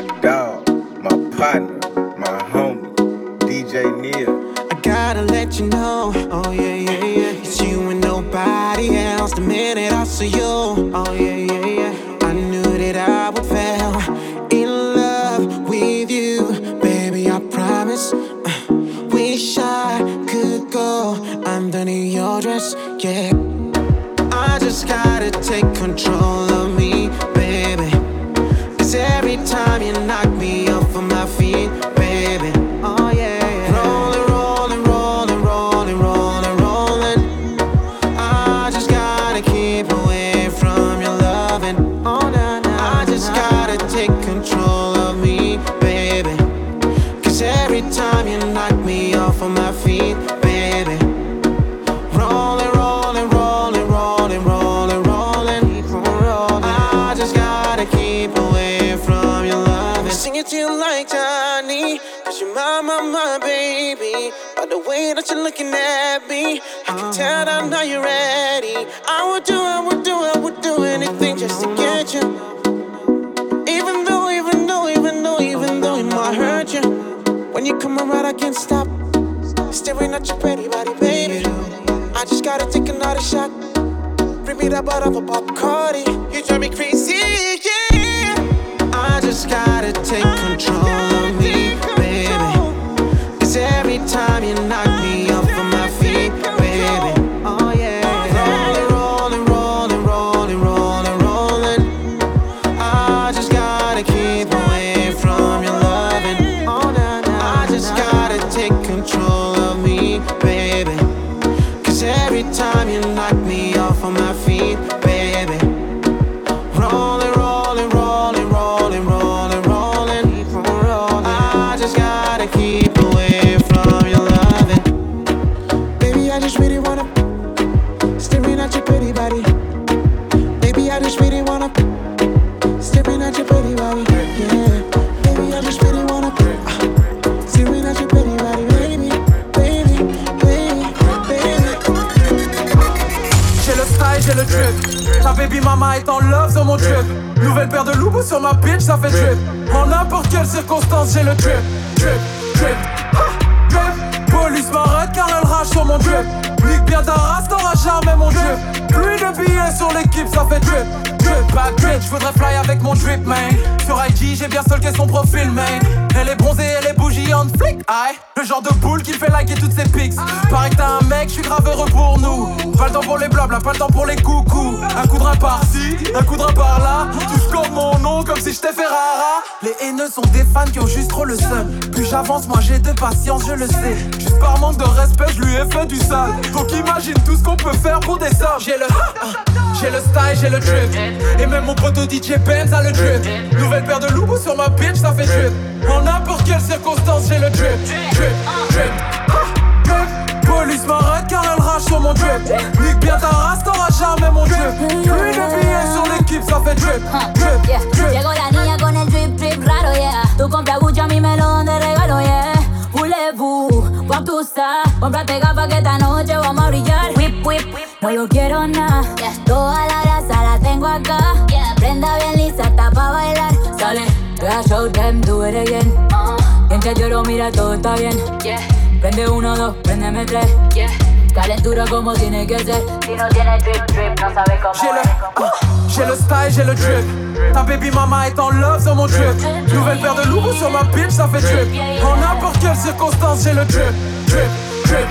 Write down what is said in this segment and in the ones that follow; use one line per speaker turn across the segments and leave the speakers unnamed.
my dog,
Staring at your pretty body, baby. I just gotta take another shot. Bring me that bottle of Bacardi. You drive me crazy, yeah. I just gotta take control
Sur ma bitch, ça fait drip. En n'importe quelle circonstance, j'ai le drip. Drip, drip, drip. Police m'arrête car elle rage sur mon drip. Nique bien ta race, t'auras jamais mon drip. Plus de billets sur l'équipe, ça fait drip. Drip, bad bitch, j'voudrais fly avec mon drip, man. Sur IG, j'ai bien stalké son profil, man. Elle est bronzée, elle est bougie en flic, aïe. Le genre de boule qui fait liker toutes ses pics. Pareil que t'as un mec, j'suis grave heureux pour nous. Pas le temps pour les blabla, pas le temps pour les coucous. Un coup de rein par-ci, un coup de rein par-là. Tu scores mon nom comme si j'étais Ferrara. Les haineux sont des fans qui ont juste trop le seum. Plus j'avance, moins j'ai de patience, je le sais. Juste par manque de respect, je lui ai fait du sale. Donc imagine tout ce qu'on peut faire pour des sommes. J'ai le, j'ai le style, j'ai le drip. Et même mon poteau DJ Benz a le drip. Nouvelle paire de loups sur ma bitch, ça fait drip. En n'importe quelle circonstance, j'ai le drip. Drip, drip, drip. Police m'arrête car elle rage sur mon drip. Nique bien ta race, t'auras jamais mon drip. Plus de billets sur l'équipe, ça fait drip. Drip,
Yeah.
drip.
Llegó la niña con el drip drip raro, yeah. Tú compras Gucci, a mí me lo dan de regalo, yeah. Voulez-vous? Voir tout ça? Cómprate gafas que esta noche vamos a brillar. Whip, whip, no yo quiero nada. Toda yeah, show them, do it again. Mientras lloro, mira, todo está bien. Prende uno, dos, préndeme tres. Calentura como tiene que ser. Si no tiene drip, drip, no sabe cómo
J'ai le, ah, j'ai le style, j'ai le drip. Ta baby mama est en love sur mon drip. Nouvelle paire de loups sur ma bitch, ça fait drip. En n'importe quelle circonstance, j'ai le drip. Drip, drip,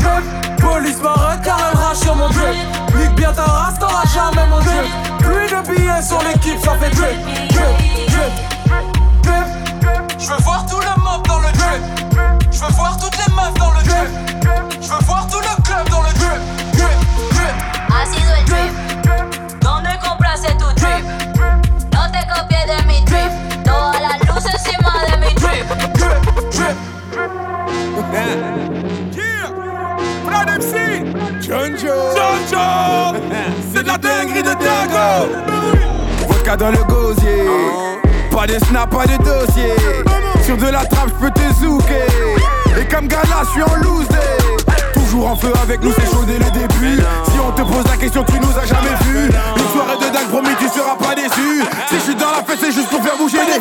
drip. Police m'arrête car elle rage sur mon drip. Nique bien ta race, t'auras jamais mon drip. Plus de billets sur l'équipe, ça fait drip. Drip, drip, drip. Je veux voir tout le mob dans le drip. Je veux voir toutes les meufs dans le drip. Je veux voir tout le club dans le drip. Drip, drip.
Ha catégorie de
dingo.
Vodka dans le gosier. Pas de snap, pas de dossier. Sur de la trappe, je peux te zouker. Et comme gala, je suis en loose day. Toujours en feu avec nous, c'est chaud dès le début. Si on te pose la question, tu nous as jamais vu Une soirée de dingue, promis, tu seras pas déçu. Si je suis dans la fête, c'est juste pour faire bouger les...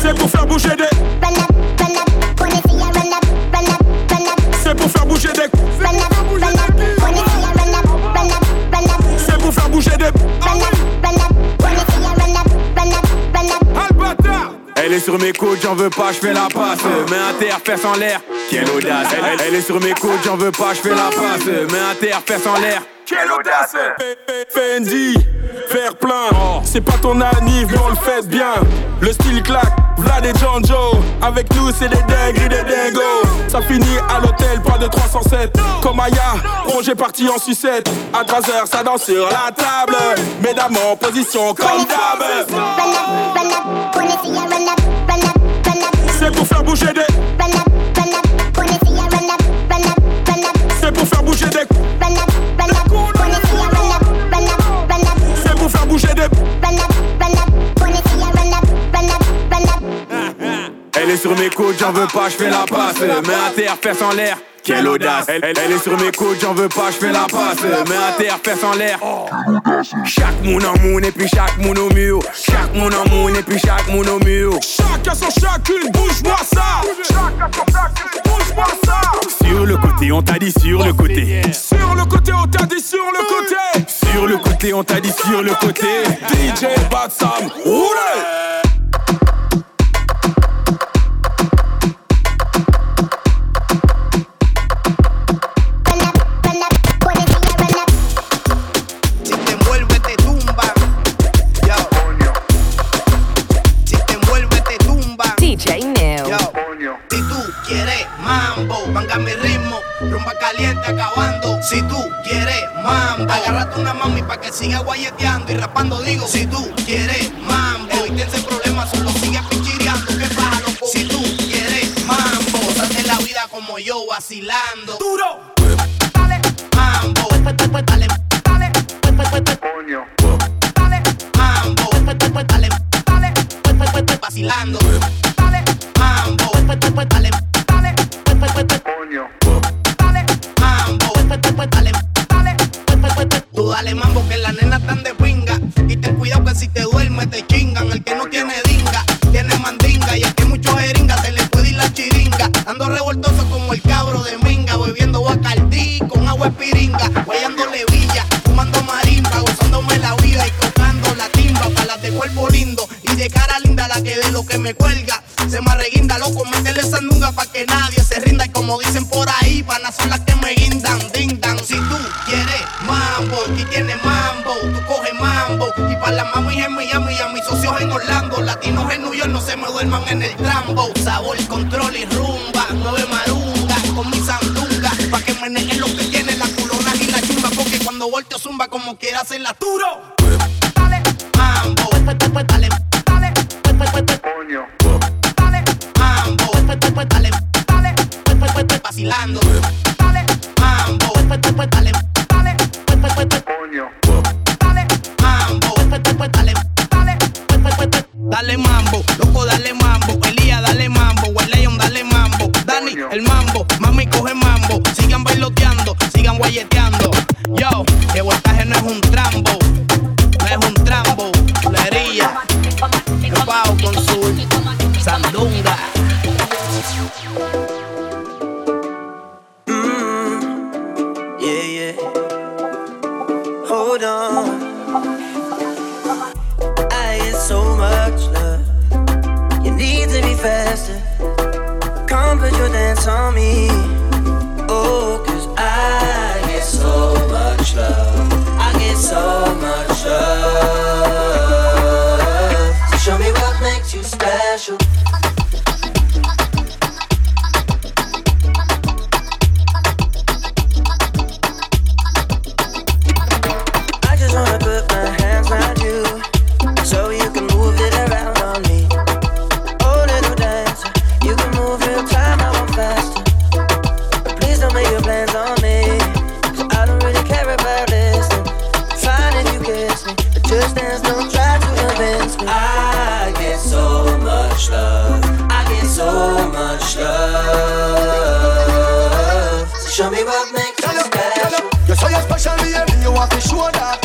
C'est pour faire bouger des... j'en veux pas, je fais la passe. Mets un terre, fesse en l'air. Quelle audace. Elle, est sur mes côtes, j'en veux pas, je fais la passe. Mets un terre, fesse en l'air.
Quelle audace. Fendi, faire plein. C'est pas ton anniv mais on le fait bien. Le style claque, Vlad et Joe. Avec nous c'est des dingues et des dingos. Ça finit à l'hôtel, pas de 307 Comme Aya, rongé parti en sucette. À 3h ça danse sur la table. Mesdames en position comme d'hab C'est pour faire bouger des C'est pour faire bouger des C'est pour faire bouger des
Elle est sur mes côtes, j'en veux pas, je fais la passe. Mets un terre, fesse en l'air. Quelle audace. Elle, elle- elle est sur mes côtes, j'en veux pas, je fais la passe. Mets un terre, fesse en l'air. Chaque moun en moun et puis chaque moun au mur. Chaque moun en moun et puis chaque moun au mur.
Chacun son chacune, bouge-moi ça Chacun son chacune, bouge-moi ça
Sur le côté, on t'a dit sur le côté.
Sur le côté, on t'a dit sur le côté
Sur le côté, on t'a dit sur le côté.
DJ Bad Sam,
caliente acabando. Si tú quieres mambo, agárrate una mami pa' que siga guayeteando y rapando. Digo, si tú quieres mambo y tienes problemas, solo sigue pichireando. Que baja loco. Si tú quieres mambo, date la vida como yo vacilando. Duro. Dale. Mambo. Dale. Dale. Dale. Mambo. Dale. Dale. Vacilando. Dale. Mambo. Dale. Dale. Dale. Dale. Mambo que las nenas están de pinga. Y ten cuidado que si te duermes te chingan. El que no tiene dinga, tiene mandinga. Y el que mucho jeringa se le puede ir la chiringa. Ando revoltoso como el cabro de minga. Bebiendo bacardí con agua de piringa. Guayándole villa, fumando marimba. Gozándome la vida y tocando la timba. Para las de cuerpo lindo y de cara linda. La que de lo que me cuelga. Se me arreguinda, loco, métele sandunga pa' que nadie se rinda. Y como dicen por ahí, panas son las Y para las mami en Miami y a mis socios en Orlando, latinos en New York no se me duerman en el trambo. Sabor, control y rumba, nueve marunga con mi sandunga. Pa' que meneen lo que tiene la culona y la chumba. Porque cuando volteo zumba como quiera hacer la turo. Dale, mambo, dale, dale. Dale, mambo, dale, dale, vacilando. Dale, mambo, dale,
much love, I get so much love. So show me what makes you special. You
say you're special, baby, you want to show that.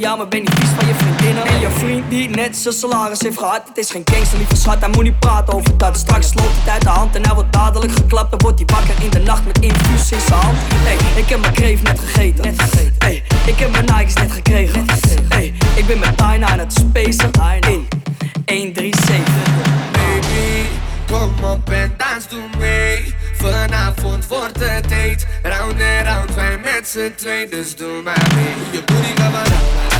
Jou, maar ben niet vies van je vriendinnen. En je vriend die net zijn salaris heeft gehad. Het is geen gangster, lieve schat, hij moet niet praten over dat. Straks loopt het uit de hand en hij wordt dadelijk geklapt. Dan wordt hij wakker in de nacht met infuus in zijn hand. Hey, ik heb mijn kreef net gegeten. Net gegeten. Hey, ik heb mijn Nikes net gekregen. Net gekregen. Hey, ik ben met Tyna aan het spacen. In 137.
Baby, kom op en. Vanavond wordt het date. Round en round, wij met z'n twee, dus doe maar mee. Je booty gaat maar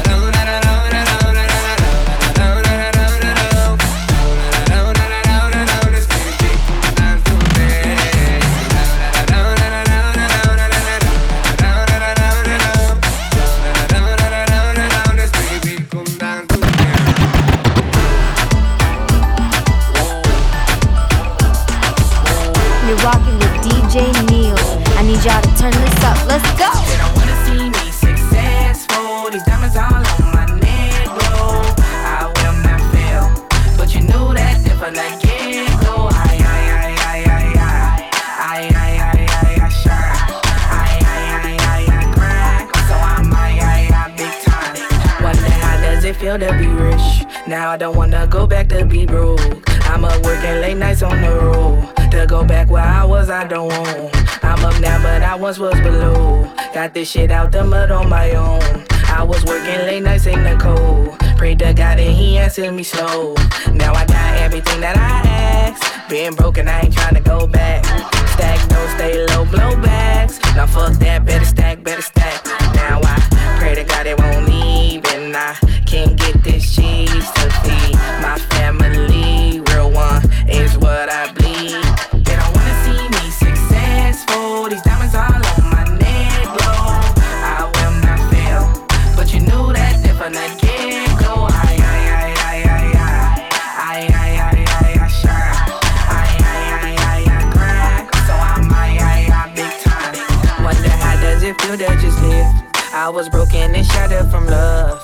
to
be rich? Now I don't wanna go back to be broke. I'm up working late nights on the road. To go back where I was, I don't want. I'm up now, but I once was below. Got this shit out the mud on my own. I was working late nights in the cold. Prayed to God and He answered me slow. Now I got everything that I asked. Being broken, I ain't tryna go back. Stack no, stay low, blow blowbacks. Now fuck that, better stack, better stack. Now I pray to God it won't leave, and I get this cheese to feed my family. Real one is what I bleed. They don't wanna see me successful. These diamonds all on my neck, bro. I will not fail, but you knew that if I let it go, I, I, I, I, I, I, I, I, I, I, sure. I, I, I, I, I, crack. So I'm, I, I, I, big time. Wonder how does it feel to just live? I was broken and shattered from love.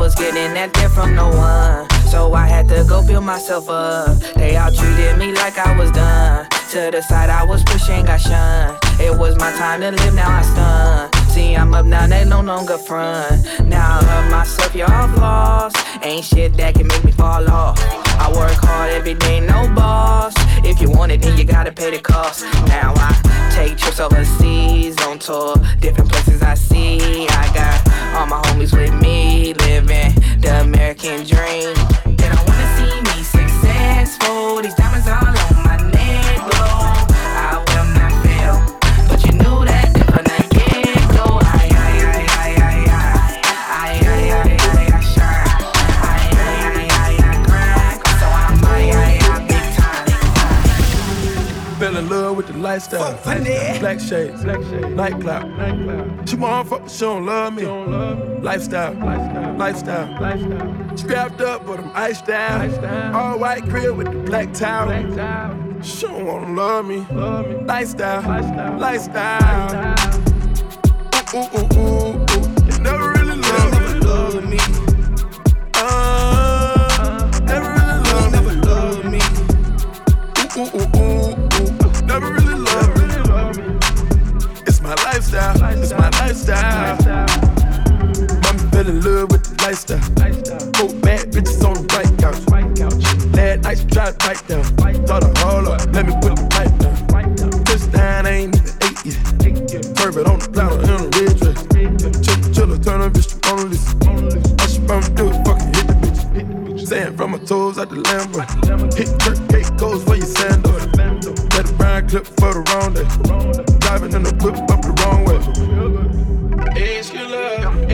Was getting that there from no one. So I had to go build myself up. They all treated me like I was done. To the side I was pushing, I shunned. It was my time to live, now I stun. See, I'm up now, they no longer front. Now I love myself, y'all lost. Ain't shit that can make me fall off. I work hard every day, no boss. If you want it, then you gotta pay the cost. Now I take trips overseas on tour, different places I see. I got all my homies with me, living the American dream. They don't wanna see me successful. These diamonds
love with the lifestyle. Black shades, night cloud. She want fuck, but she don't love me. Lifestyle, lifestyle. Lifestyle. Strapped up, but I'm iced down. All white crib with the black towel. She don't wanna love me. Lifestyle, lifestyle. Ooh, ooh, ooh, ooh, ooh. You never really love me. Uh, never really love me. Never love me. Ooh, ooh, ooh, ooh, ooh. Lifestyle. Mama fell in love with the lifestyle. Four bad bitches on the white couch. Last night she tried to bite down. Her hold up, let me put the pipe down. This time I ain't even eight yet. It on the platter in a red dress. Chill, chill, turn her bitch Mona Lisa. All she want do is fucking hit the bitch. Sand from my toes out the Lambo. Hit Kirk gate goes for your sandal. Let the brown clip for the wrong day. Driving in the whip up the wrong way days your love.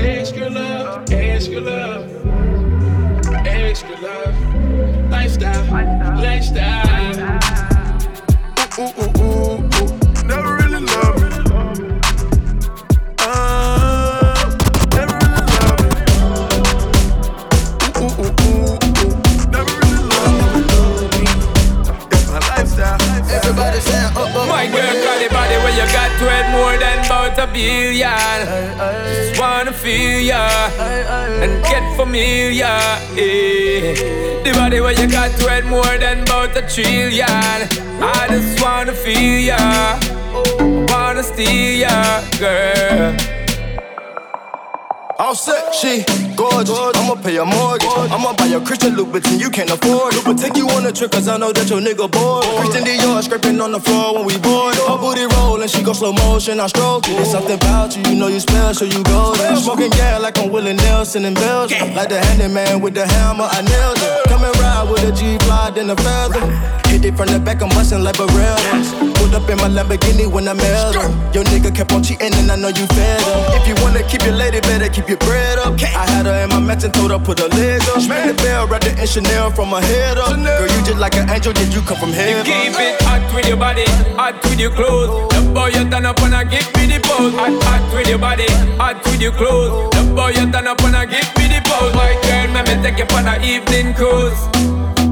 She gorgeous. I'ma pay a mortgage. I'ma buy a Christian Louboutin, you can't afford it. But take you on a trip, cause I know that your nigga bored. Christian Dior scraping on the floor when we board. Her booty rollin', she go slow motion, I stroke it. There's something about you, you know you special, you golden. Smoking gas like I'm Willie Nelson in Belgium. Like the handyman with the hammer, I nailed it. Come and ride with a G-Fly, then a feather. It from the back, I'm bustin' like a Barreras. Pulled up in my Lamborghini when I met her. Your nigga kept on cheating, and I know you fed her. If you wanna keep your lady, better keep your bread up. I had her in my match and told her put her leg up. Spin the bell, wrapped it in Chanel from her head up. Girl, you just like an angel, did you come from heaven?
You keep it hot with your body, hot with your clothes. The boy you turn up and I give me the pose. Hot, hot with your body, hot with your clothes. The boy you turn up and I give me the pose. My girl, let me take you for an evening cruise.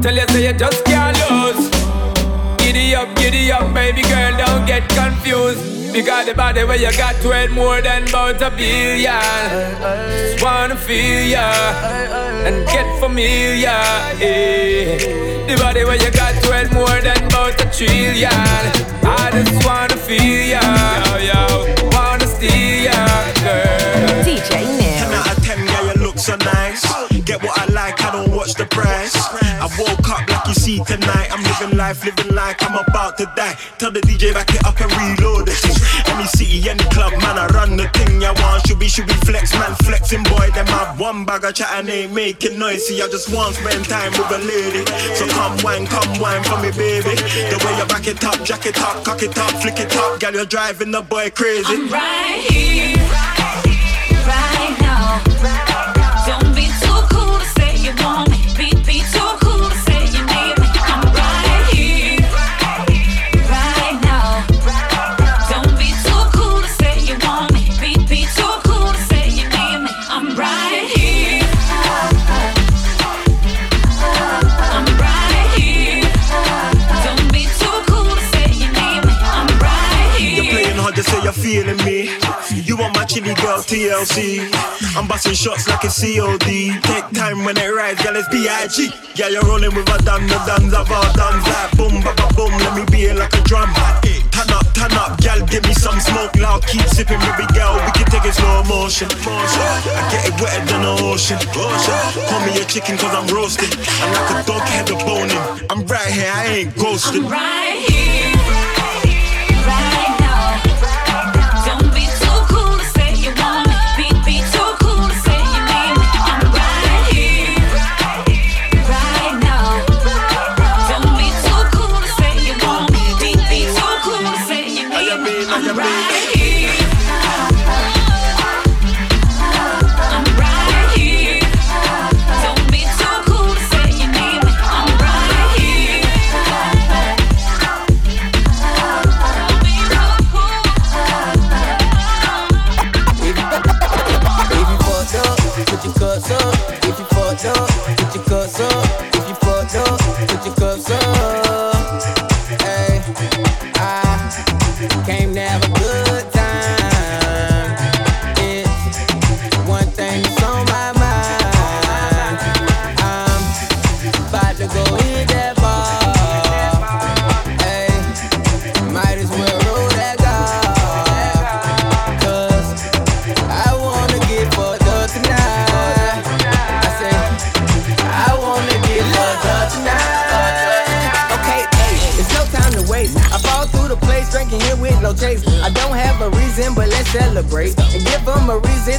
Tell you say you just can't up, giddy up, baby girl, don't get confused. Because the body where you got worth more than about a billion. Just wanna feel ya and get familiar. Yeah. The body where you got worth more than about a trillion. I just wanna feel ya, yo, yo. Wanna steal ya, girl.
DJ Neil. 10 out of 10, yeah, you look so nice. Get what I like, I don't watch the price. I woke up like you see tonight. I'm living life, living like I'm about to die. Tell the DJ back it up and reload the thing. Any city, any club, man, I run the thing. You want should be, should be flex, man, flexing boy. Them have one bag of chat and ain't making noise. See, I just want spend time with a lady. So come wine, come wine for me, baby. The way you back it up, jack it up, cock it up, flick it up, girl, you're driving the boy crazy.
I'm right here, right now. Don't
you're feeling me. You want my chili girl TLC. I'm busting shots like a COD. Take time when it rides, girl, it's B.I.G. Yeah, you're rolling with a done, the duns duns. Like boom, ba ba boom, let me be like a drum. Turn up, turn up, girl, give me some smoke loud. Keep sipping, baby girl, we can take it slow motion. I get it wetter than the ocean. Call me a chicken cause I'm roasted. I'm like a dog head of boning. I'm right here, I ain't ghosted.
Right here,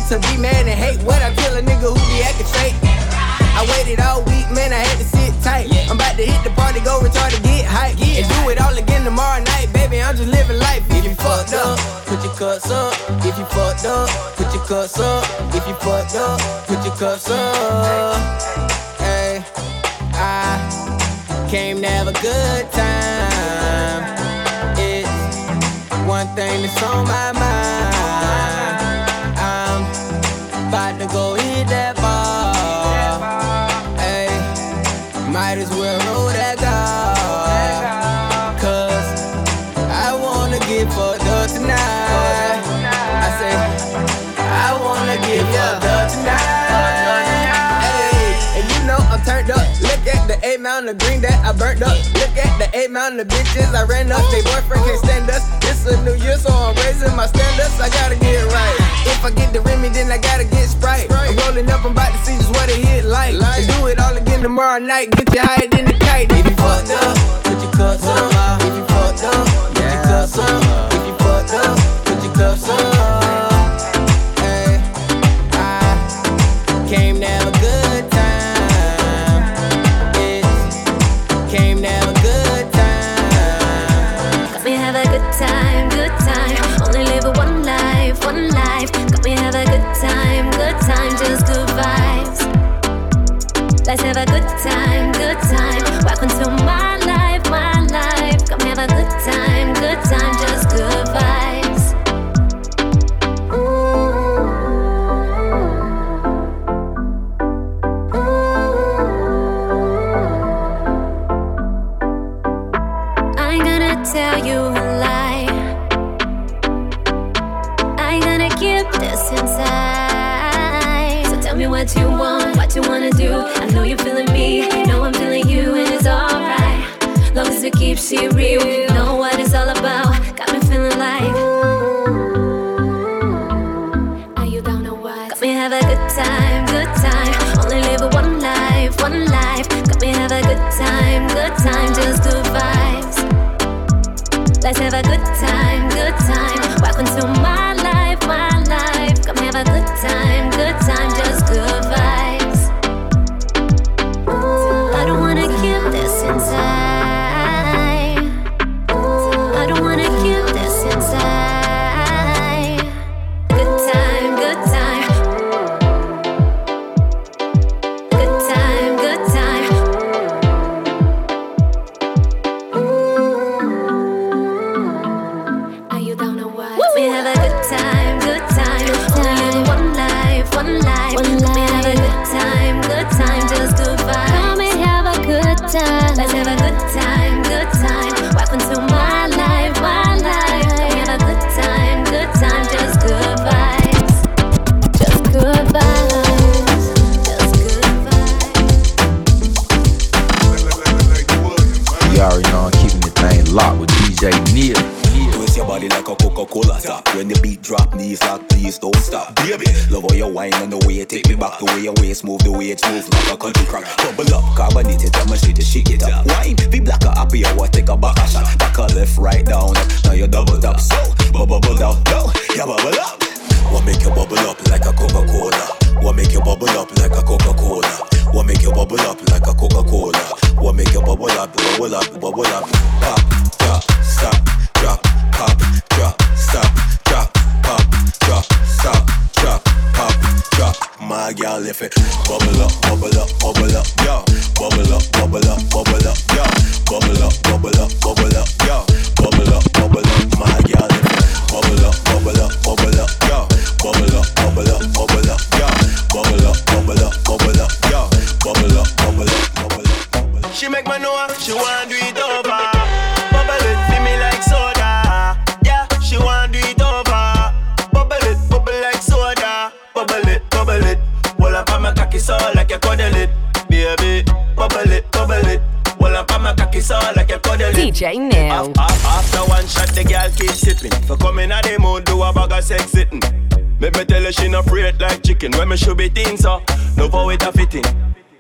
to
be mad and hate when I kill a nigga who be acting fake. I waited all week, man, I had to sit tight. I'm about to hit the party, go retarded, get hype. And do it all again tomorrow night, baby. I'm just living life. If you fucked up, put your cups up. If you fucked up, put your cups up. If you fucked up, put your cups up. Hey, I came to have a good time. It's one thing that's on my mind. Go hit that turned up. Look at the eight mountain of green that I burnt up. Look at the eight mountain of bitches I ran up. They boyfriend can't stand us. It's a new year, so I'm raising my standards. I gotta get right. If I get the Remy, then I gotta get Sprite. I'm rolling up, I'm about to see just what it hit like. And do it all again tomorrow night. Get you higher than the kite. If you fucked up, put your cups up. If you fucked up, put your cups up. If you fucked up,
Make you bubble up, bubble up? Pop, drop, stop, drop, pop, drop, stop, drop, pop, drop, stop, drop, pop, drop. My girl, if it bubble up, bubble up, bubble up,
Her she not afraid like chicken. When me should be thin, so uh, no for it a fitting.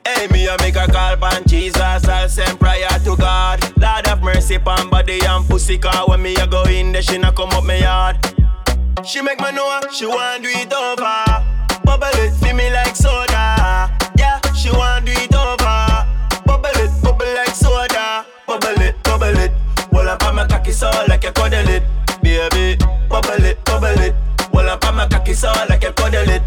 Hey, me a make a call pan Jesus, I'll send prayer to God. Lord have mercy pan body and pussy car. When me a go in there, she not come up me yard. She make me know she want do it over. Bubble it, feel me like soda. Cuddle it.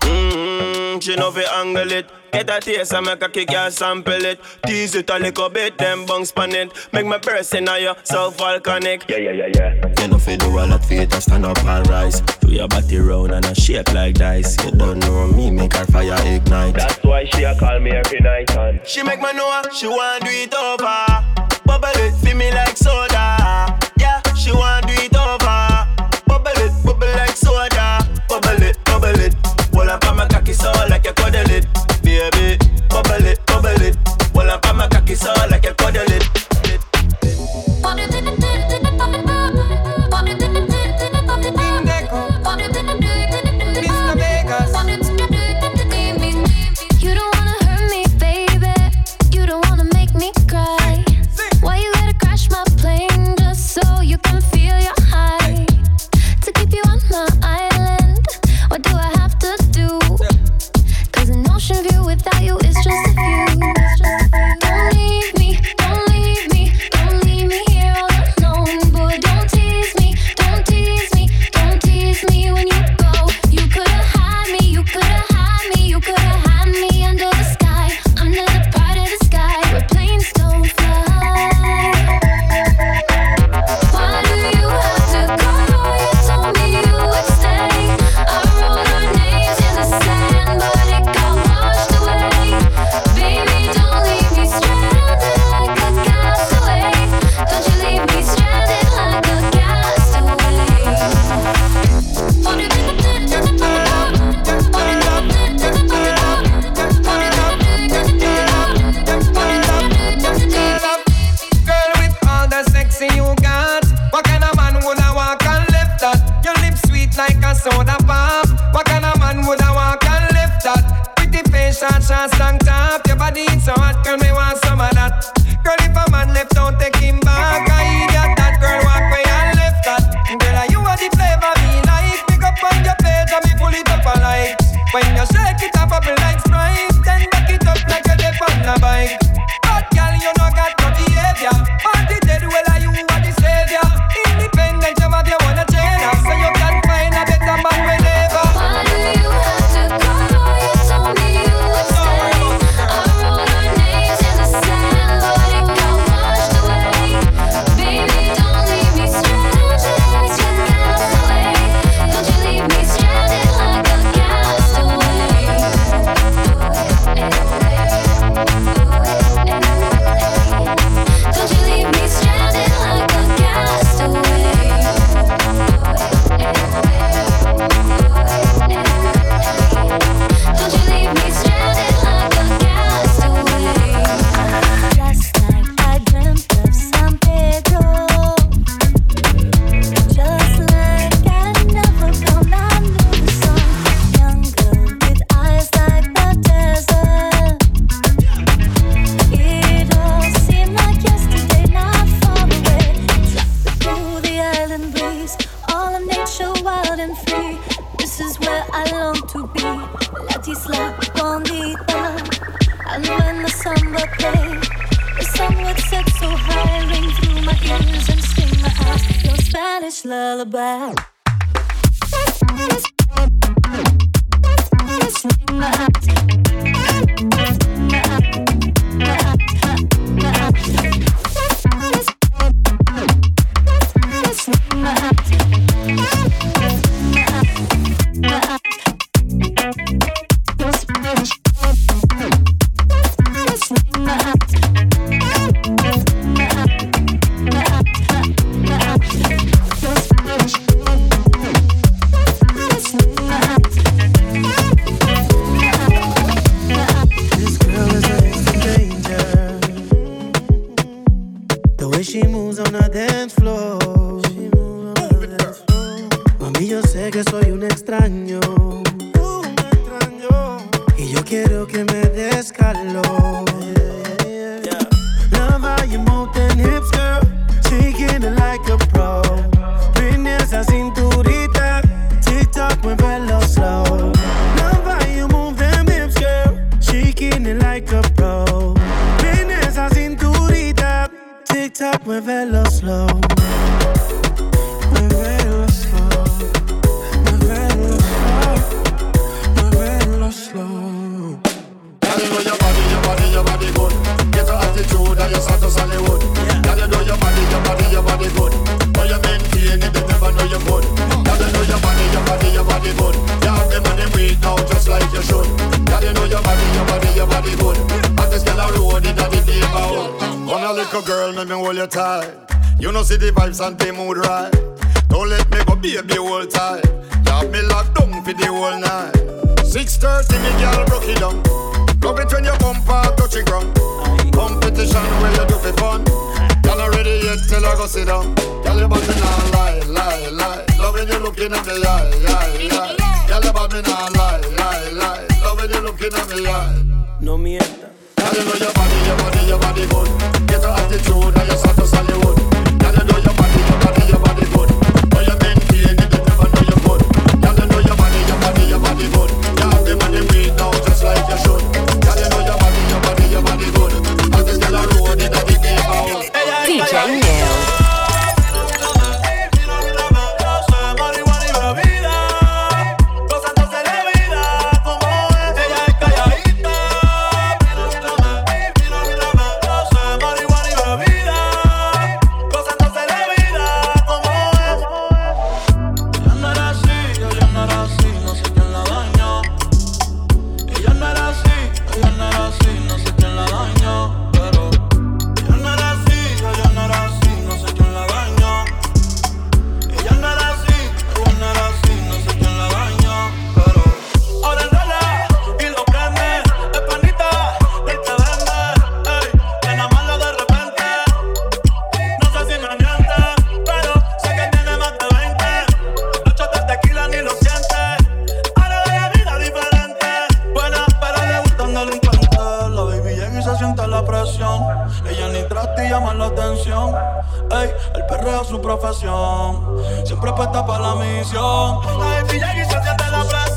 Mmm, she know fi angle it. Get a taste and make a kick and sample it. Tease it a little bit, then bounce pan it. Make my person on you, so volcanic. Yeah, yeah, yeah, yeah. You know fi do a lot for it, stand up and rise. Do your body round and a shape like dice. You don't know me, make her fire ignite. That's why she a call me every night and she make me know she want do it over. Bubble it, feel me like soda. Yeah, she want do it
till I
go
sit down. Girl, your body not lie, lie, lie. Love when you looking at me, yeah, yeah, yeah. Girl, your body not lie, lie, lie. Love when you looking at me, yeah.
No mienta.
Girl, you know your body, your body, your body good. Get your attitude, now you
start to
Hollywood. llama la atención. Ey, el perreo es su profesión. Siempre apuesta para la misión.
La de y se siente la presión.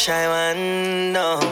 Shy one, no.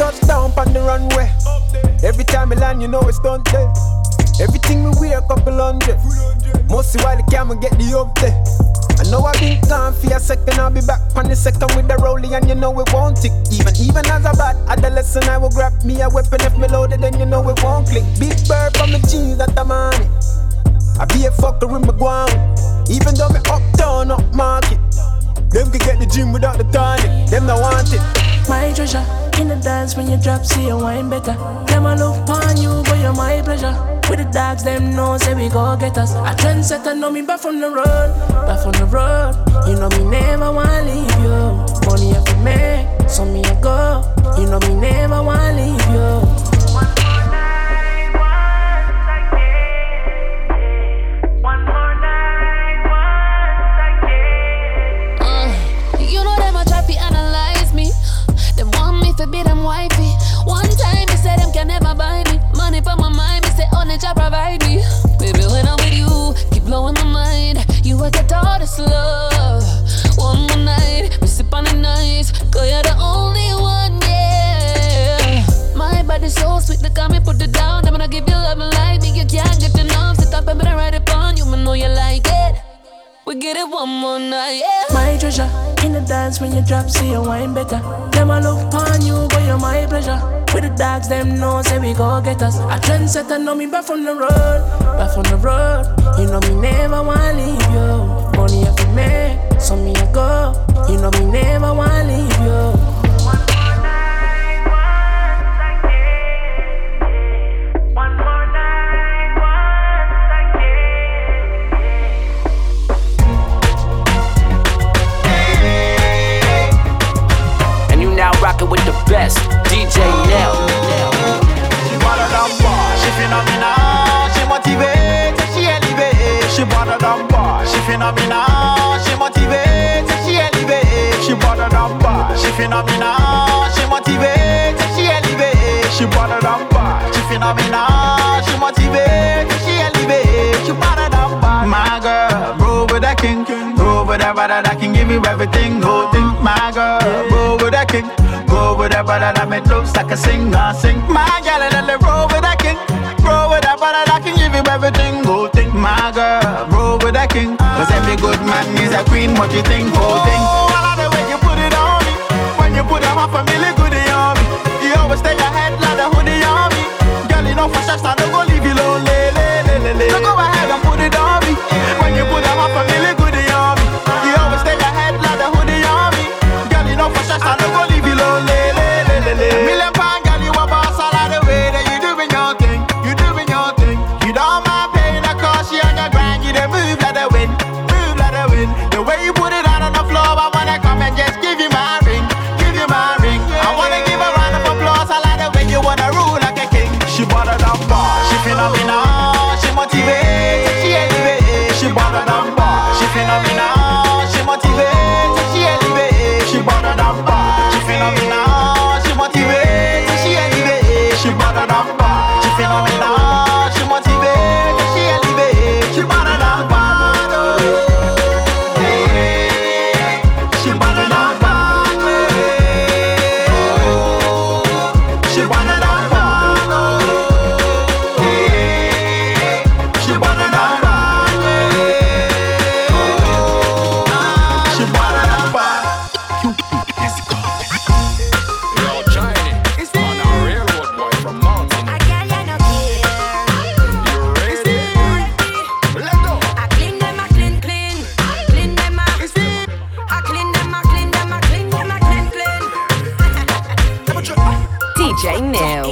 Touch down on the runway. Every time I land, you know it's done there. Everything we wear, couple hundred. Mostly while the camera get the up there. I know I've been gone for a second, I'll be back on the second with the rollie, and you know it won't tick. Even even as a bad adolescent, I will grab me a weapon if me loaded, then you know it won't click. Big bird from the jeans that the money. I be a fucker in my guan. Even though me uptown, up market. Them can get the gym without the tonic. Them not want it.
My treasure in the dance when you drop, see you wine better. Them a look on you, but you're my pleasure. With the dogs, them know say we go get us. A trendsetter know me back from the road, back from the road. You know me never wanna leave you. Money to make, so me a go. You know me never wanna leave you.
Say only provide me. Baby, when I'm with you, keep blowing my mind. You I get all this love. One more night, we sip on the nice. Girl, you're the only one, yeah. My body so sweet, look at me put it down. I'm gonna give you love and light me. You can't get enough. Sit up and better ride upon you, me know you like it. We get it one more night, yeah.
My treasure in the dance when you drop, see you wine better. Them a look on you, but you're my pleasure. With the dogs, them know say we go get us. A trendsetter know me back from the road, back from the road. You know me never wanna leave you. Money have to make, so me a go. You know me never wanna leave you.
Thank you And you now rocking with the best, DJ Nell.
She better than boy, she phenomenal, she motivate, she elevate. She better than boy, she phenomenal, she motivate, she elevate. She better than bad. She phenomenal. She motivate. She elevate. She better than
bad. My girl, roll with that king, roll with that brother that can give you everything. No think, my girl, Roll with that king, bro with that brother that make looks like a singer. Sing, my girl, let me roll with that king, roll with that brother that can give you everything. No think, my girl, Roll with that king. Cause every good man is a queen. What you think? Oh, think. Oh, I love the way you put it on me when you put on my family. shots, I don't go leave you lonely. No go ahead and
DJ Neil.